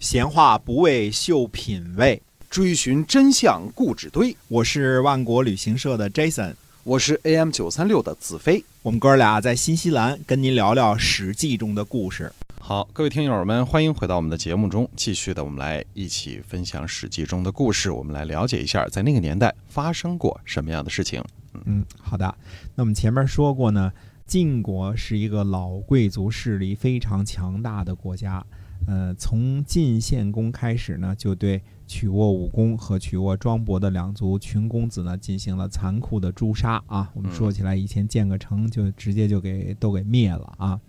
闲话不为秀品味，追寻真相故纸堆。我是万国旅行社的 Jason，我是 AM 九三六的子飞。我们哥俩在新西兰跟您聊聊《史记》中的故事。好，各位听友们，欢迎回到我们的节目中，继续的我们来一起分享《史记》中的故事，我们来了解一下在那个年代发生过什么样的事情。嗯，好的。那我们前面说过呢，晋国是一个老贵族势力非常强大的国家。呃，从晋献公开始呢，就对曲沃武公和曲沃庄伯的两族群公子呢进行了残酷的诛杀啊。我们说起来，以前建个城就直接就给都给灭了啊。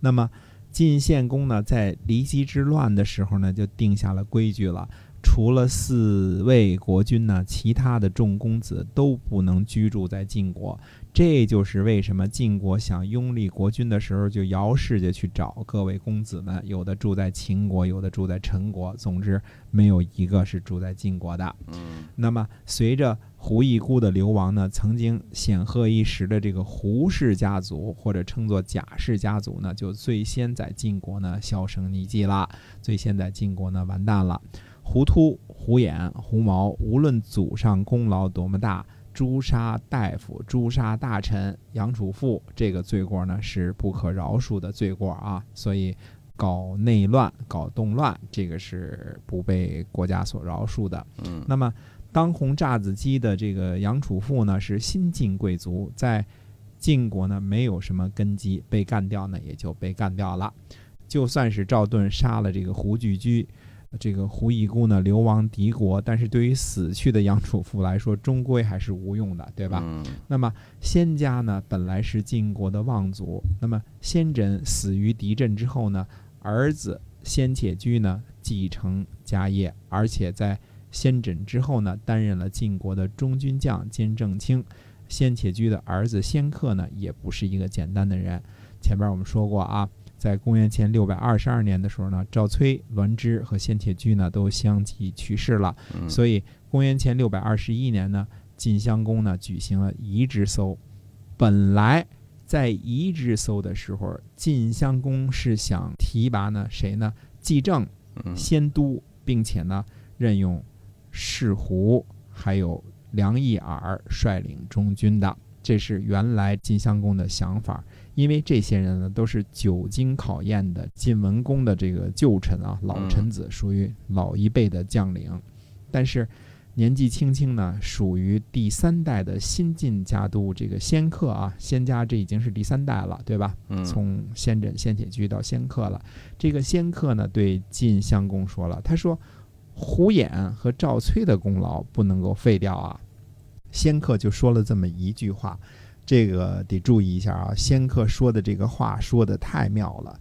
那么晋献公呢，在离姬之乱的时候呢，就定下了规矩了。除了四位国君呢，其他的众公子都不能居住在晋国。这就是为什么晋国想拥立国君的时候，就姚氏就去找各位公子们，有的住在秦国，有的住在陈国，总之没有一个是住在晋国的。那么随着胡一姑的流亡呢，曾经显赫一时的这个胡氏家族，或者称作贾氏家族呢，就最先在晋国呢销声匿迹了，最先在晋国呢完蛋了。胡秃、胡眼、胡毛，无论祖上功劳多么大，诛杀大夫、诛杀大臣、杨楚富，这个罪过呢是不可饶恕的罪过啊！所以，搞内乱、搞动乱，这个是不被国家所饶恕的。嗯，那么当红炸子鸡的这个杨楚富呢，是新晋贵族，在晋国呢没有什么根基，被干掉呢也就被干掉了。就算是赵盾杀了这个胡巨居。这个胡一姑呢流亡敌国，但是对于死去的杨楚父来说，终归还是无用的，对吧？嗯，那么先家呢，本来是晋国的望族。那么先轸死于敌阵之后呢，儿子先且居呢继承家业，而且在先轸之后呢，担任了晋国的中军将兼正卿。先且居的儿子先克呢，也不是一个简单的人。前边我们说过啊。在公元前六百二十二年的时候呢，赵崔、栾枝和先铁居呢都相继去世了。所以公元前六百二十一年呢，晋襄公呢举行了移之搜。本来在移之搜的时候，晋襄公是想提拔呢谁呢？季正、先都，并且呢任用士胡还有梁义耳率领中军的。这是原来晋襄公的想法。因为这些人呢，都是久经考验的晋文公的这个旧臣啊，老臣子，属于老一辈的将领。但是年纪轻轻呢，属于第三代的新晋家督这个仙客啊，仙家这已经是第三代了，对吧？从先枕、先且居到仙客了。这个仙客呢，对晋襄公说了，他说：“胡衍和赵崔的功劳不能够废掉啊。”仙客就说了这么一句话。这个得注意一下啊，仙客说的这个话说的太妙了，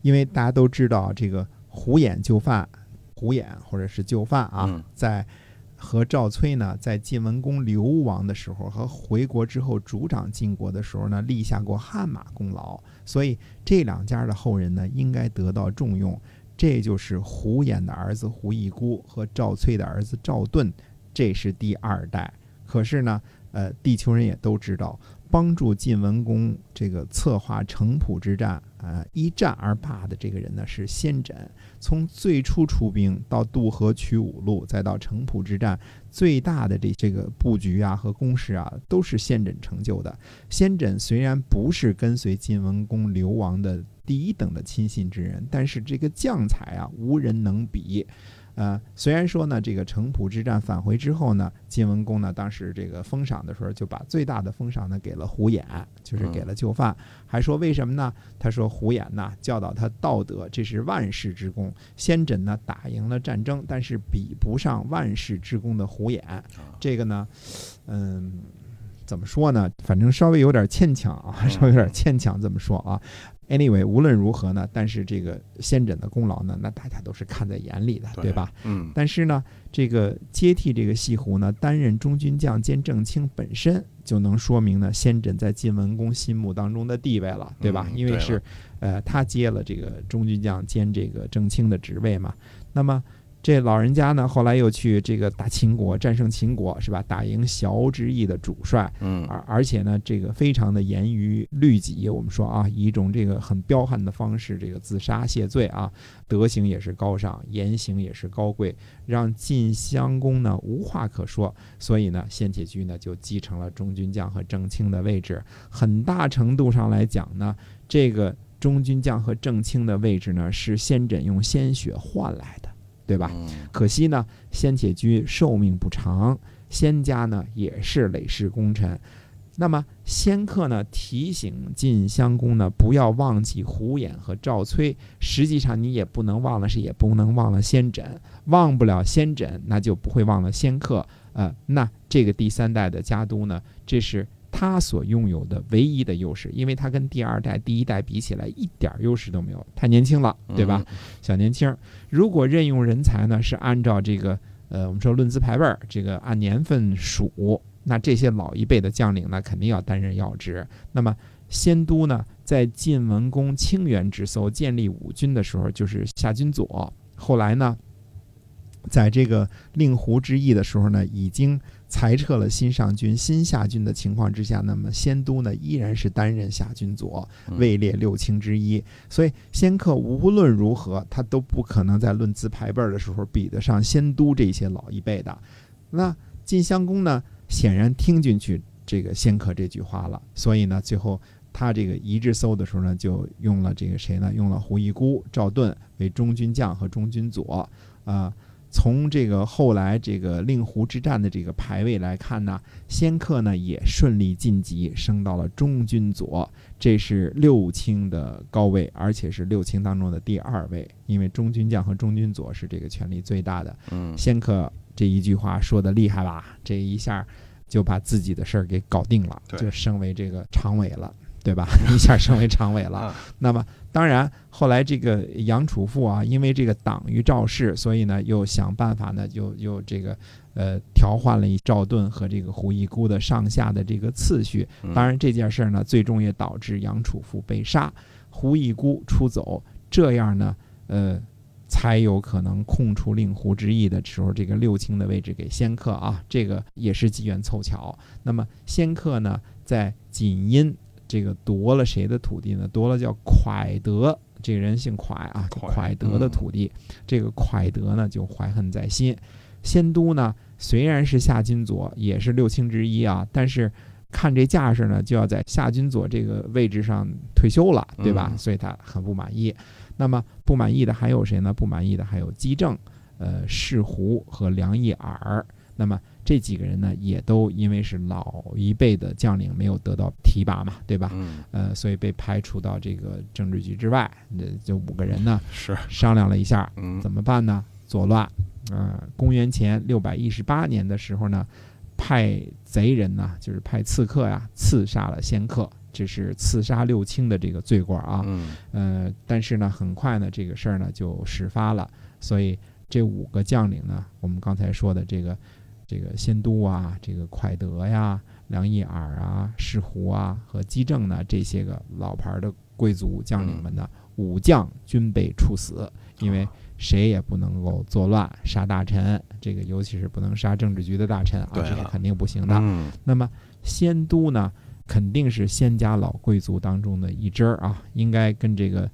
因为大家都知道这个胡衍就范，胡衍或者是就范啊，在和赵崔呢，在晋文公流亡的时候和回国之后主掌晋国的时候呢，立下过汗马功劳，所以这两家的后人呢，应该得到重用。这就是胡衍的儿子胡一姑和赵崔的儿子赵盾，这是第二代。可是呢。呃，地球人也都知道，帮助晋文公这个策划城濮之战，啊，一战而罢的这个人呢是先轸。从最初出兵到渡河取五路，再到城濮之战，最大的这这个布局啊和攻势啊，都是先轸成就的。先轸虽然不是跟随晋文公流亡的第一等的亲信之人，但是这个将才啊，无人能比。呃，虽然说呢，这个城濮之战返回之后呢，晋文公呢当时这个封赏的时候，就把最大的封赏呢给了胡衍，就是给了就范，还说为什么呢？他说胡衍呢教导他道德，这是万世之功。先轸呢打赢了战争，但是比不上万世之功的胡衍。这个呢，嗯，怎么说呢？反正稍微有点牵强啊，稍微有点牵强，这么说啊。Anyway，无论如何呢，但是这个先轸的功劳呢，那大家都是看在眼里的，对吧？嗯。但是呢，这个接替这个西湖呢，担任中军将兼正卿，本身就能说明呢，先轸在晋文公心目当中的地位了，对吧？因为是，呃，他接了这个中军将兼这个正卿的职位嘛。那么这老人家呢，后来又去这个打秦国，战胜秦国，是吧？打赢萧之役的主帅，嗯而而且呢，这个非常的严于律己。我们说啊，以一种这个很彪悍的方式，这个自杀谢罪啊，德行也是高尚，言行也是高贵，让晋襄公呢无话可说。所以呢，献铁居呢就继承了中军将和正卿的位置。很大程度上来讲呢，这个中军将和正卿的位置呢，是先轸用鲜血换来的，对吧？嗯可惜呢，先且居寿命不长，仙家呢也是累世功臣。那么仙客呢提醒晋襄公呢不要忘记胡衍和赵崔，实际上你也不能忘了是，也不能忘了先轸，忘不了先轸，那就不会忘了仙客。呃，那这个第三代的家督呢，这是他所拥有的唯一的优势，因为他跟第二代、第一代比起来一点优势都没有，太年轻了，对吧？小年轻，如果任用人才呢，是按照这个呃，我们说论资排辈儿，这个按年份数，那这些老一辈的将领呢，肯定要担任要职。那么仙都呢，在晋文公清源之搜建立五军的时候，就是夏军佐。后来呢，在这个令狐之役的时候呢，已经裁撤了新上军、新下军的情况之下，那么先都呢依然是担任下军左，嗯位列六卿之一。所以仙客无论如何，他都不可能在论资排辈儿的时候比得上仙都这些老一辈的。那晋襄公呢，显然听进去这个仙客这句话了，所以呢，最后他这个一致搜的时候呢，就用了这个谁呢？用了胡一孤、赵盾为中军将和中军佐。啊、从这个后来这个令狐之战的这个排位来看呢，仙客呢也顺利晋级，升到了中军左。这是六卿的高位，而且是六卿当中的第二位，因为中军将和中军左是这个权力最大的。嗯仙客这一句话说的厉害吧？这一下就把自己的事儿给搞定了，就升为这个常委了，对吧？一下升为常委了。啊那么当然，后来这个杨楚富啊，因为这个党于赵氏，所以呢又想办法呢，又又这个呃调换了一赵盾和这个胡一孤的上下的这个次序。嗯当然这件事儿呢，最终也导致杨楚富被杀，胡一孤出走，这样呢，呃。才有可能空出令狐之役的时候，这个六卿的位置给先客啊，这个也是机缘凑巧。那么先客呢，在锦阴这个夺了谁的土地呢？夺了叫蒯德，这个人姓蒯啊，蒯蒯德的土地。这个蒯德呢，就怀恨在心。仙都呢，虽然是夏金佐，也是六卿之一啊，但是看这架势呢，就要在夏金佐这个位置上退休了，对吧？嗯所以他很不满意。那么不满意的还有谁呢？不满意的还有姬正、呃士胡和梁义耳。那么这几个人呢，也都因为是老一辈的将领，没有得到提拔嘛，对吧？嗯呃，所以被排除到这个政治局之外。这这五个人呢，是商量了一下，嗯怎么办呢？作乱。呃，公元前六百一十八年的时候呢，派贼人呢，就是派刺客呀，刺杀了先客，这是刺杀六卿的这个罪过啊。嗯呃，但是呢，很快呢，这个事儿呢就始发了，所以这五个将领呢，我们刚才说的这个这个仙都啊，这个快德呀、梁义尔啊、士胡啊和姬正呢，这些个老牌的贵族将领们呢，武将均被处死，因为谁也不能够作乱杀大臣，这个尤其是不能杀政治局的大臣啊，这是肯定不行的。嗯那么仙都呢，肯定是仙家老贵族当中的一支儿啊，应该跟这个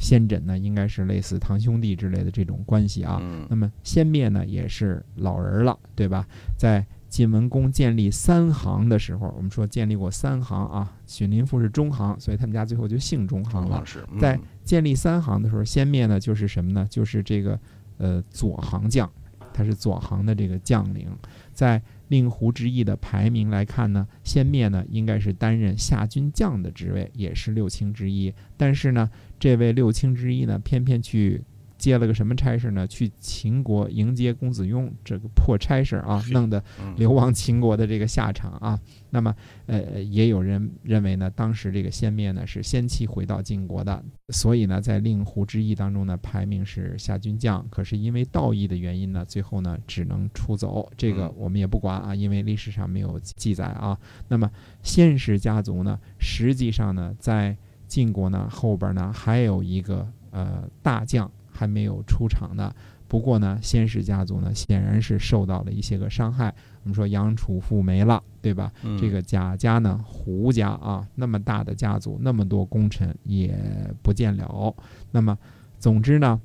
先诊呢，应该是类似堂兄弟之类的这种关系啊。嗯那么先灭呢，也是老人了，对吧？在晋文公建立三行的时候，我们说建立过三行啊，许林父是中行，所以他们家最后就姓中行了。是在建立三行的时候，先灭呢就是什么呢？就是这个呃左行将，他是左行的这个将领。在令狐之役的排名来看呢，先灭呢应该是担任下军将的职位，也是六卿之一。但是呢，这位六卿之一呢，偏偏去接了个什么差事呢？去秦国迎接公子雍，这个破差事啊，弄得嗯流亡秦国的这个下场啊。那么，呃，也有人认为呢，当时这个先灭呢是先期回到晋国的，所以呢，在令狐之役当中呢，排名是下军将。可是因为道义的原因呢，最后呢只能出走。这个嗯我们也不管啊，因为历史上没有记载啊。那么先氏家族呢，实际上呢，在晋国呢后边呢还有一个呃大将，还没有出场呢。不过呢，先氏家族呢，显然是受到了一些个伤害。我们说杨楚富没了，对吧？嗯这个贾家呢，胡家啊，那么大的家族，那么多功臣也不见了。那么，总之呢，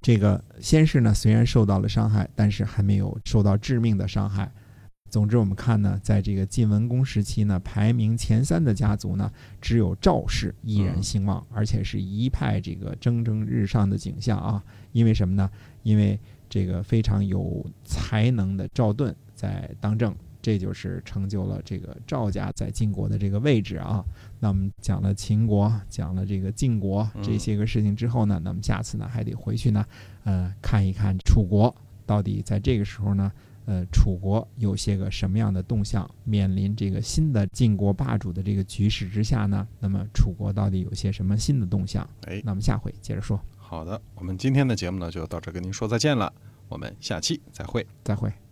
这个先氏呢，虽然受到了伤害，但是还没有受到致命的伤害。总之，我们看呢，在这个晋文公时期呢，排名前三的家族呢，只有赵氏依然兴旺，而且是一派这个蒸蒸日上的景象啊。因为什么呢？因为这个非常有才能的赵盾在当政，这就是成就了这个赵家在晋国的这个位置啊。那我们讲了秦国，讲了这个晋国这些个事情之后呢，那么下次呢还得回去呢，呃，看一看楚国到底在这个时候呢。呃，楚国有些个什么样的动向？面临这个新的晋国霸主的这个局势之下呢？那么楚国到底有些什么新的动向？哎，那么下回接着说，好的，我们今天的节目呢就到这儿跟您说再见了，我们下期再会。再会。